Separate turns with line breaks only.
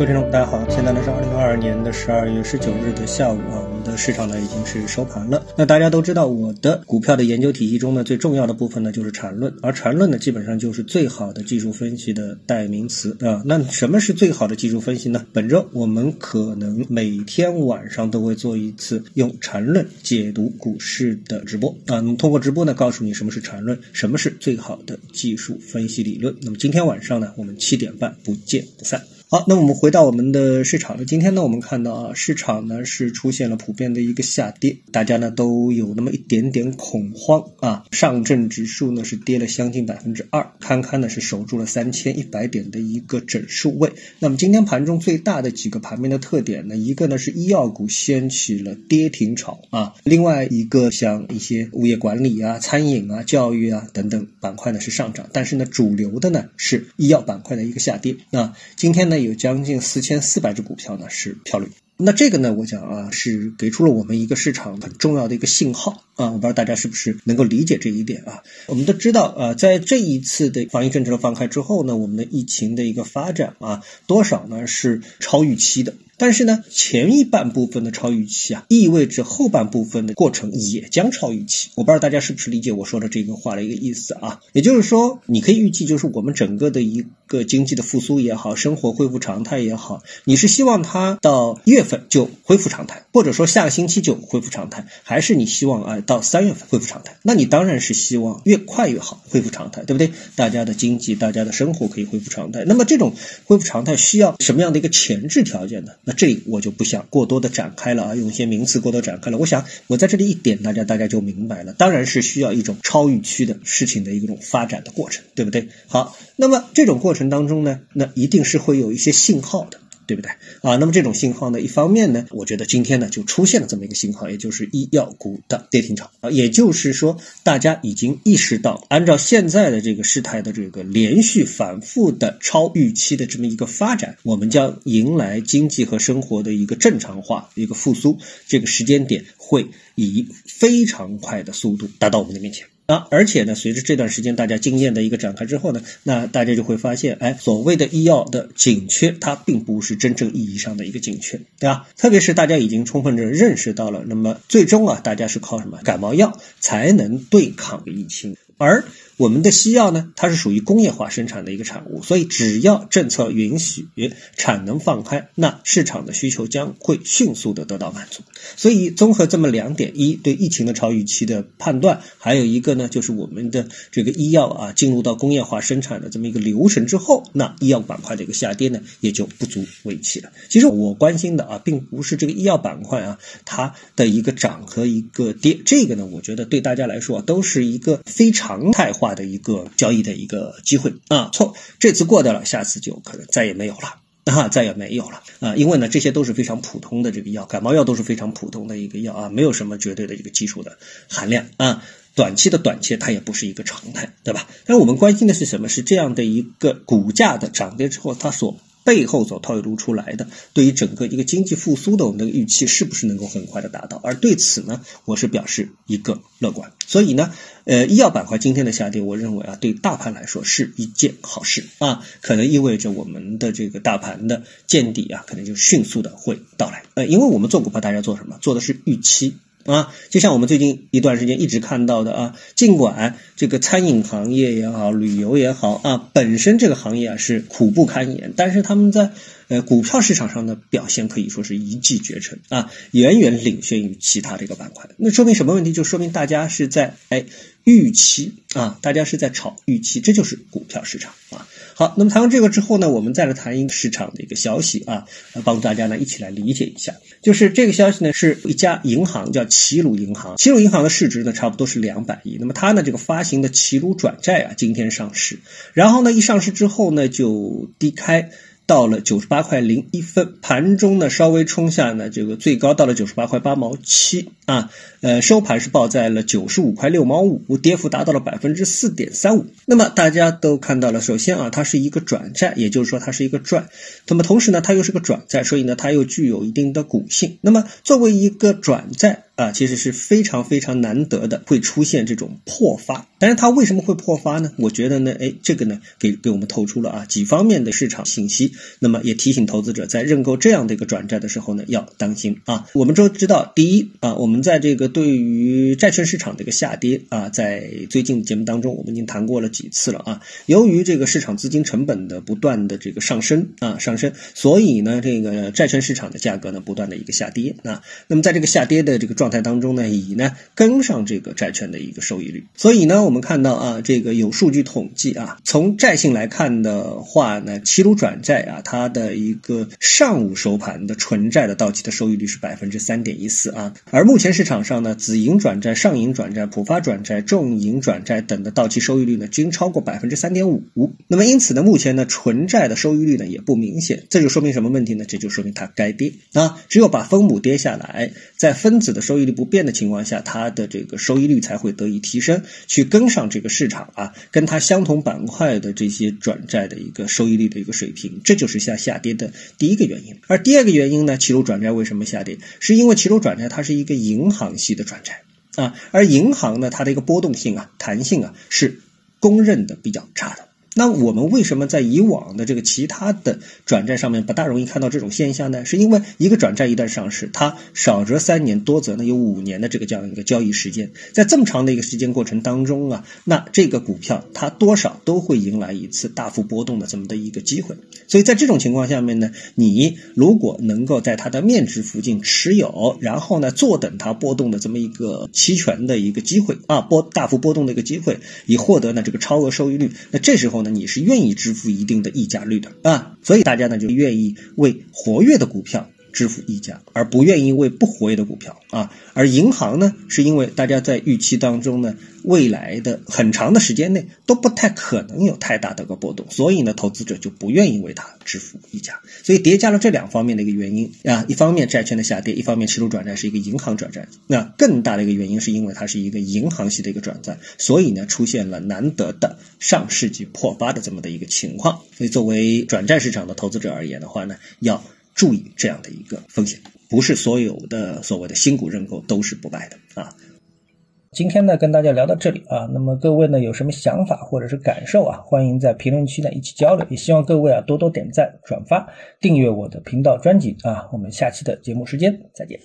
各位听众，大家好，现在呢是二零二二年的十二月十九日的下午啊，我们的市场呢已经是收盘了。那大家都知道，我的股票的研究体系中呢，最重要的部分呢就是缠论，而缠论呢基本上就是最好的技术分析的代名词啊。那什么是最好的技术分析呢？本周我们可能每天晚上都会做一次用缠论解读股市的直播啊。那么通过直播呢，告诉你什么是缠论，什么是最好的技术分析理论。那么今天晚上呢，我们七点半不见不散。好，那我们回到我们的市场了。今天呢，我们看到啊，市场呢是出现了普遍的一个下跌，大家呢都有那么一点点恐慌啊。上证指数呢是跌了将近百分之二，堪堪呢是守住了三千一百点的一个整数位。那么今天盘中最大的几个盘面的特点呢，一个呢是医药股掀起了跌停潮啊，另外一个像一些物业管理啊、餐饮啊、教育啊等等板块呢是上涨，但是呢主流的呢是医药板块的一个下跌。那今天呢？有将近四千四百只股票呢是飘绿，那这个呢，我讲啊是给出了我们一个市场很重要的一个信号啊，我不知道大家是不是能够理解这一点啊？我们都知道啊，在这一次的防疫政策放开之后呢，我们的疫情的一个发展啊，多少呢是超预期的。但是呢，前一半部分的超预期啊，意味着后半部分的过程也将超预期。我不知道大家是不是理解我说的这个话的一个意思啊？也就是说，你可以预计，就是我们整个的一个经济的复苏也好，生活恢复常态也好，你是希望它到一月份就恢复常态，或者说下个星期就恢复常态，还是你希望啊到三月份恢复常态？那你当然是希望越快越好恢复常态，对不对？大家的经济、大家的生活可以恢复常态。那么这种恢复常态需要什么样的一个前置条件呢？那这我就不想过多的展开了啊，用一些名词过多展开了。我想我在这里一点，大家大家就明白了。当然是需要一种超预期的事情的一种发展的过程，对不对？好，那么这种过程当中呢，那一定是会有一些信号的，对不对？啊，那么这种信号呢，一方面呢，我觉得今天呢就出现了这么一个信号，也就是医药股的跌停潮啊，也就是说大家已经意识到，按照现在的这个事态的这个连续反复的超预期的这么一个发展，我们将迎来经济和生活的一个正常化一个复苏，这个时间点会以非常快的速度达到我们的面前。啊，而且呢，随着这段时间大家经验的一个展开之后呢，那大家就会发现，哎，所谓的医药的紧缺，它并不是真正意义上的一个紧缺，对吧？特别是大家已经充分的认识到了，那么最终啊，大家是靠什么感冒药才能对抗疫情，而。我们的西药呢，它是属于工业化生产的一个产物，所以只要政策允许产能放开，那市场的需求将会迅速的得到满足。所以综合这么两点，一对疫情的超预期的判断，还有一个呢，就是我们的这个医药啊进入到工业化生产的这么一个流程之后，那医药板块的一个下跌呢，也就不足为奇了。其实我关心的啊，并不是这个医药板块啊它的一个涨和一个跌，这个呢，我觉得对大家来说都是一个非常态化。它的一个交易的一个机会啊，错，这次过掉了，下次就可能再也没有了啊，再也没有了啊，因为呢，这些都是非常普通的这个药，感冒药都是非常普通的一个药啊，没有什么绝对的一个技术的含量啊，短期的短期它也不是一个常态，对吧？但我们关心的是什么？是这样的一个股价的涨跌之后，它所。背后所透露出来的，对于整个一个经济复苏的我们的预期，是不是能够很快的达到？而对此呢，我是表示一个乐观。所以呢，呃，医药板块今天的下跌，我认为啊，对大盘来说是一件好事啊，可能意味着我们的这个大盘的见底啊，可能就迅速的会到来。呃，因为我们做股票，大家做什么？做的是预期。啊，就像我们最近一段时间一直看到的啊，尽管这个餐饮行业也好，旅游也好啊，本身这个行业啊是苦不堪言，但是他们在呃股票市场上的表现可以说是一骑绝尘啊，远远领先于其他这个板块。那说明什么问题？就说明大家是在哎预期啊，大家是在炒预期，这就是股票市场啊。好，那么谈完这个之后呢，我们再来谈一个市场的一个消息啊，帮助大家呢一起来理解一下。就是这个消息呢，是一家银行叫齐鲁银行，齐鲁银行的市值呢差不多是两百亿。那么它呢这个发行的齐鲁转债啊，今天上市，然后呢一上市之后呢就低开。到了九十八块零一分，盘中呢稍微冲下呢，这个最高到了九十八块八毛七啊，呃，收盘是报在了九十五块六毛五，跌幅达到了百分之四点三五。那么大家都看到了，首先啊，它是一个转债，也就是说它是一个赚。那么同时呢，它又是个转债，所以呢，它又具有一定的股性。那么作为一个转债。啊，其实是非常非常难得的，会出现这种破发。但是它为什么会破发呢？我觉得呢，哎，这个呢，给给我们透出了啊几方面的市场信息。那么也提醒投资者，在认购这样的一个转债的时候呢，要当心啊。我们都知道，第一啊，我们在这个对于债券市场的一个下跌啊，在最近的节目当中，我们已经谈过了几次了啊。由于这个市场资金成本的不断的这个上升啊上升，所以呢，这个债券市场的价格呢，不断的一个下跌啊。那么在这个下跌的这个状态当中呢，以呢跟上这个债券的一个收益率，所以呢，我们看到啊，这个有数据统计啊，从债性来看的话呢，齐鲁转债啊，它的一个上午收盘的纯债的到期的收益率是百分之三点一四啊，而目前市场上呢，紫银转债、上银转债、浦发转债、重银转债等的到期收益率呢，均超过百分之三点五。那么因此呢，目前呢，纯债的收益率呢也不明显，这就说明什么问题呢？这就说明它该跌啊，只有把分母跌下来，在分子的收益率不变。的情况下，它的这个收益率才会得以提升，去跟上这个市场啊，跟它相同板块的这些转债的一个收益率的一个水平，这就是下下跌的第一个原因。而第二个原因呢，齐鲁转债为什么下跌？是因为齐鲁转债它是一个银银行系的转债啊，而银行呢，它的一个波动性啊、弹性啊，是公认的比较差的。那我们为什么在以往的这个其他的转债上面不大容易看到这种现象呢？是因为一个转债一旦上市，它少则三年，多则呢有五年的这个这样一个交易时间，在这么长的一个时间过程当中啊，那这个股票它多少都会迎来一次大幅波动的这么的一个机会。所以在这种情况下面呢，你如果能够在它的面值附近持有，然后呢坐等它波动的这么一个期权的一个机会啊，波大幅波动的一个机会，以获得呢这个超额收益率，那这时候候。呢，你是愿意支付一定的溢价率的啊，所以大家呢就愿意为活跃的股票。支付溢价，而不愿意为不活跃的股票啊。而银行呢，是因为大家在预期当中呢，未来的很长的时间内都不太可能有太大的个波动，所以呢，投资者就不愿意为它支付溢价。所以叠加了这两方面的一个原因啊，一方面债券的下跌，一方面齐鲁转债是一个银行转债。那更大的一个原因是因为它是一个银行系的一个转债，所以呢，出现了难得的上世纪破发的这么的一个情况。所以作为转债市场的投资者而言的话呢，要。注意这样的一个风险，不是所有的所谓的新股认购都是不败的啊。
今天呢，跟大家聊到这里啊，那么各位呢有什么想法或者是感受啊，欢迎在评论区呢一起交流，也希望各位啊多多点赞、转发、订阅我的频道专辑啊。我们下期的节目时间再见。